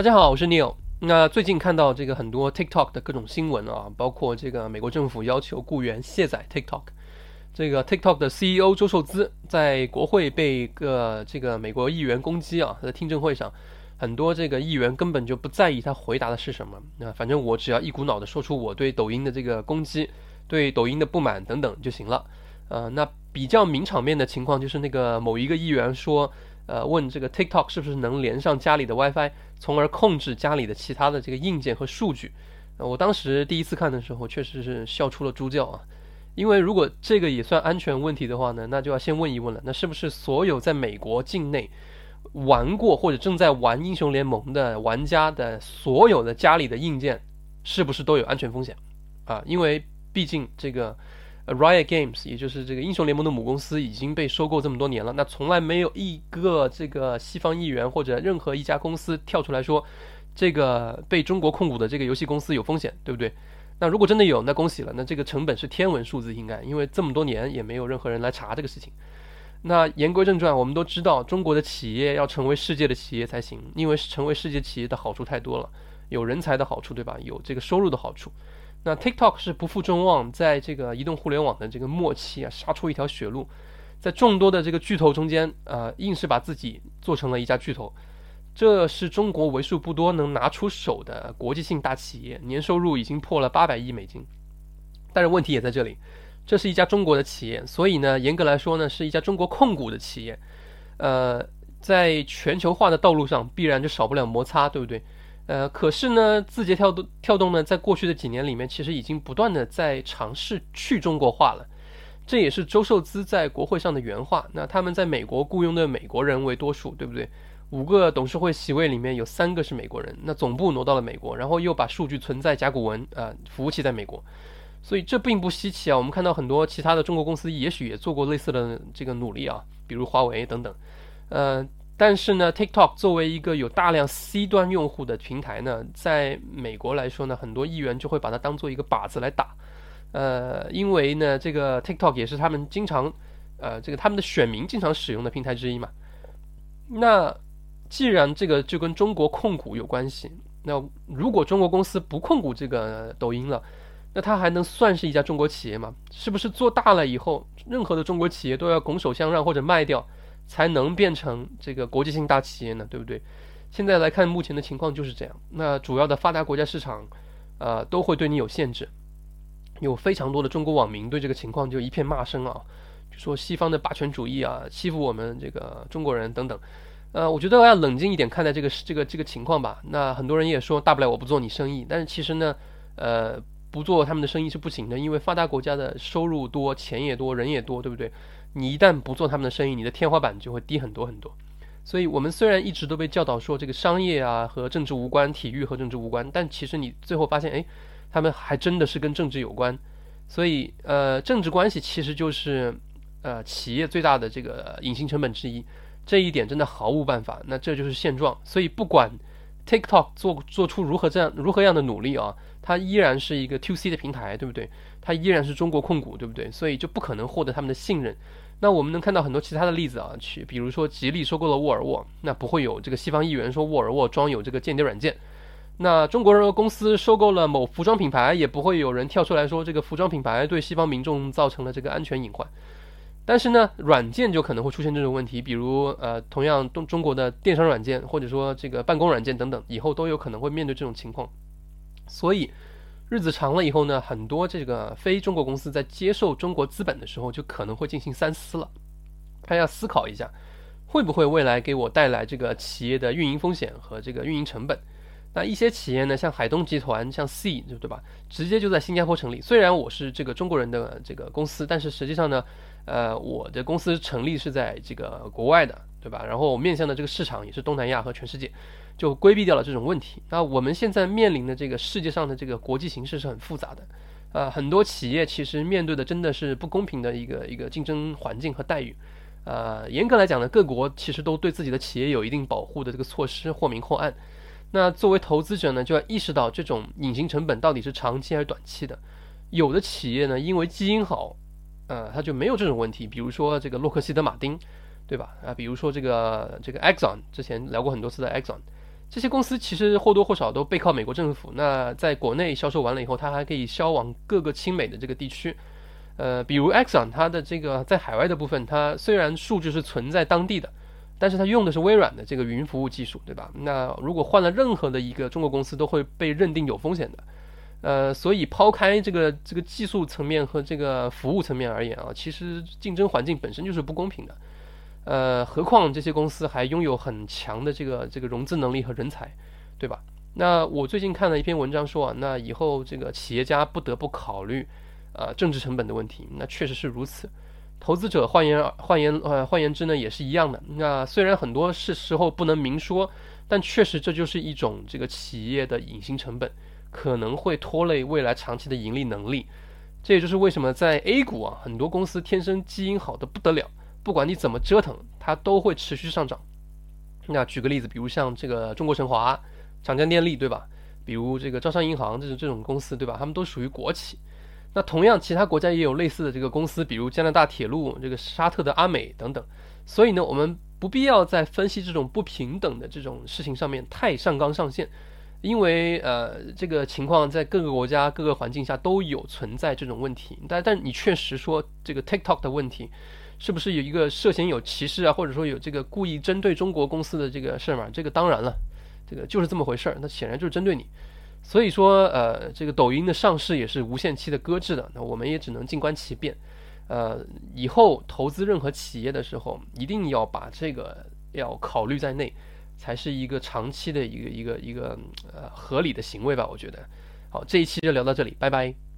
大家好，我是 Neil。那最近看到这个很多 TikTok 的各种新闻啊，包括这个美国政府要求雇员卸载 TikTok，这个 TikTok 的 CEO 周受资在国会被个这个美国议员攻击啊，在听证会上，很多这个议员根本就不在意他回答的是什么，那反正我只要一股脑的说出我对抖音的这个攻击、对抖音的不满等等就行了。呃，那比较名场面的情况就是那个某一个议员说。呃，问这个 TikTok 是不是能连上家里的 WiFi，从而控制家里的其他的这个硬件和数据？呃，我当时第一次看的时候，确实是笑出了猪叫啊！因为如果这个也算安全问题的话呢，那就要先问一问了，那是不是所有在美国境内玩过或者正在玩英雄联盟的玩家的所有的家里的硬件，是不是都有安全风险？啊，因为毕竟这个。Riot Games，也就是这个英雄联盟的母公司，已经被收购这么多年了。那从来没有一个这个西方议员或者任何一家公司跳出来说，这个被中国控股的这个游戏公司有风险，对不对？那如果真的有，那恭喜了。那这个成本是天文数字，应该，因为这么多年也没有任何人来查这个事情。那言归正传，我们都知道，中国的企业要成为世界的企业才行，因为成为世界企业的好处太多了，有人才的好处，对吧？有这个收入的好处。那 TikTok 是不负众望，在这个移动互联网的这个末期啊，杀出一条血路，在众多的这个巨头中间，呃，硬是把自己做成了一家巨头。这是中国为数不多能拿出手的国际性大企业，年收入已经破了八百亿美金。但是问题也在这里，这是一家中国的企业，所以呢，严格来说呢，是一家中国控股的企业。呃，在全球化的道路上，必然就少不了摩擦，对不对？呃，可是呢，字节跳动跳动呢，在过去的几年里面，其实已经不断的在尝试去中国化了。这也是周受资在国会上的原话。那他们在美国雇佣的美国人为多数，对不对？五个董事会席位里面有三个是美国人，那总部挪到了美国，然后又把数据存在甲骨文啊，服务器在美国，所以这并不稀奇啊。我们看到很多其他的中国公司，也许也做过类似的这个努力啊，比如华为等等，呃。但是呢，TikTok 作为一个有大量 C 端用户的平台呢，在美国来说呢，很多议员就会把它当做一个靶子来打，呃，因为呢，这个 TikTok 也是他们经常，呃，这个他们的选民经常使用的平台之一嘛。那既然这个就跟中国控股有关系，那如果中国公司不控股这个抖音了，那它还能算是一家中国企业吗？是不是做大了以后，任何的中国企业都要拱手相让或者卖掉？才能变成这个国际性大企业呢，对不对？现在来看，目前的情况就是这样。那主要的发达国家市场，呃，都会对你有限制。有非常多的中国网民对这个情况就一片骂声啊，就说西方的霸权主义啊，欺负我们这个中国人等等。呃，我觉得要冷静一点看待这个这个这个情况吧。那很多人也说，大不了我不做你生意。但是其实呢，呃，不做他们的生意是不行的，因为发达国家的收入多，钱也多，人也多，对不对？你一旦不做他们的生意，你的天花板就会低很多很多。所以，我们虽然一直都被教导说这个商业啊和政治无关，体育和政治无关，但其实你最后发现，哎，他们还真的是跟政治有关。所以，呃，政治关系其实就是呃企业最大的这个隐形成本之一。这一点真的毫无办法。那这就是现状。所以，不管 TikTok 做做出如何这样如何样的努力啊，它依然是一个 To C 的平台，对不对？它依然是中国控股，对不对？所以就不可能获得他们的信任。那我们能看到很多其他的例子啊，去比如说吉利收购了沃尔沃，那不会有这个西方议员说沃尔沃装有这个间谍软件。那中国人公司收购了某服装品牌，也不会有人跳出来说这个服装品牌对西方民众造成了这个安全隐患。但是呢，软件就可能会出现这种问题，比如呃，同样中中国的电商软件或者说这个办公软件等等，以后都有可能会面对这种情况。所以。日子长了以后呢，很多这个非中国公司在接受中国资本的时候，就可能会进行三思了。他要思考一下，会不会未来给我带来这个企业的运营风险和这个运营成本？那一些企业呢，像海东集团、像 C，对吧？直接就在新加坡成立。虽然我是这个中国人的这个公司，但是实际上呢，呃，我的公司成立是在这个国外的，对吧？然后我面向的这个市场也是东南亚和全世界。就规避掉了这种问题。那我们现在面临的这个世界上的这个国际形势是很复杂的，呃，很多企业其实面对的真的是不公平的一个一个竞争环境和待遇。呃，严格来讲呢，各国其实都对自己的企业有一定保护的这个措施，或明或暗。那作为投资者呢，就要意识到这种隐形成本到底是长期还是短期的。有的企业呢，因为基因好，呃，它就没有这种问题。比如说这个洛克希德马丁，对吧？啊，比如说这个这个 Exxon，之前聊过很多次的 Exxon。这些公司其实或多或少都背靠美国政府。那在国内销售完了以后，它还可以销往各个亲美的这个地区。呃，比如 Exxon，它的这个在海外的部分，它虽然数据是存在当地的，但是它用的是微软的这个云服务技术，对吧？那如果换了任何的一个中国公司，都会被认定有风险的。呃，所以抛开这个这个技术层面和这个服务层面而言啊，其实竞争环境本身就是不公平的。呃，何况这些公司还拥有很强的这个这个融资能力和人才，对吧？那我最近看了一篇文章说啊，那以后这个企业家不得不考虑。呃，政治成本的问题，那确实是如此。投资者换言换言呃换言之呢，也是一样的。那虽然很多是时候不能明说，但确实这就是一种这个企业的隐形成本，可能会拖累未来长期的盈利能力。这也就是为什么在 A 股啊，很多公司天生基因好的不得了，不管你怎么折腾，它都会持续上涨。那举个例子，比如像这个中国神华、长江电力，对吧？比如这个招商银行这种这种公司，对吧？他们都属于国企。那同样，其他国家也有类似的这个公司，比如加拿大铁路、这个沙特的阿美等等。所以呢，我们不必要在分析这种不平等的这种事情上面太上纲上线，因为呃，这个情况在各个国家、各个环境下都有存在这种问题。但但你确实说这个 TikTok 的问题，是不是有一个涉嫌有歧视啊，或者说有这个故意针对中国公司的这个事儿嘛？这个当然了，这个就是这么回事儿，那显然就是针对你。所以说，呃，这个抖音的上市也是无限期的搁置的，那我们也只能静观其变。呃，以后投资任何企业的时候，一定要把这个要考虑在内，才是一个长期的一个一个一个呃合理的行为吧？我觉得。好，这一期就聊到这里，拜拜。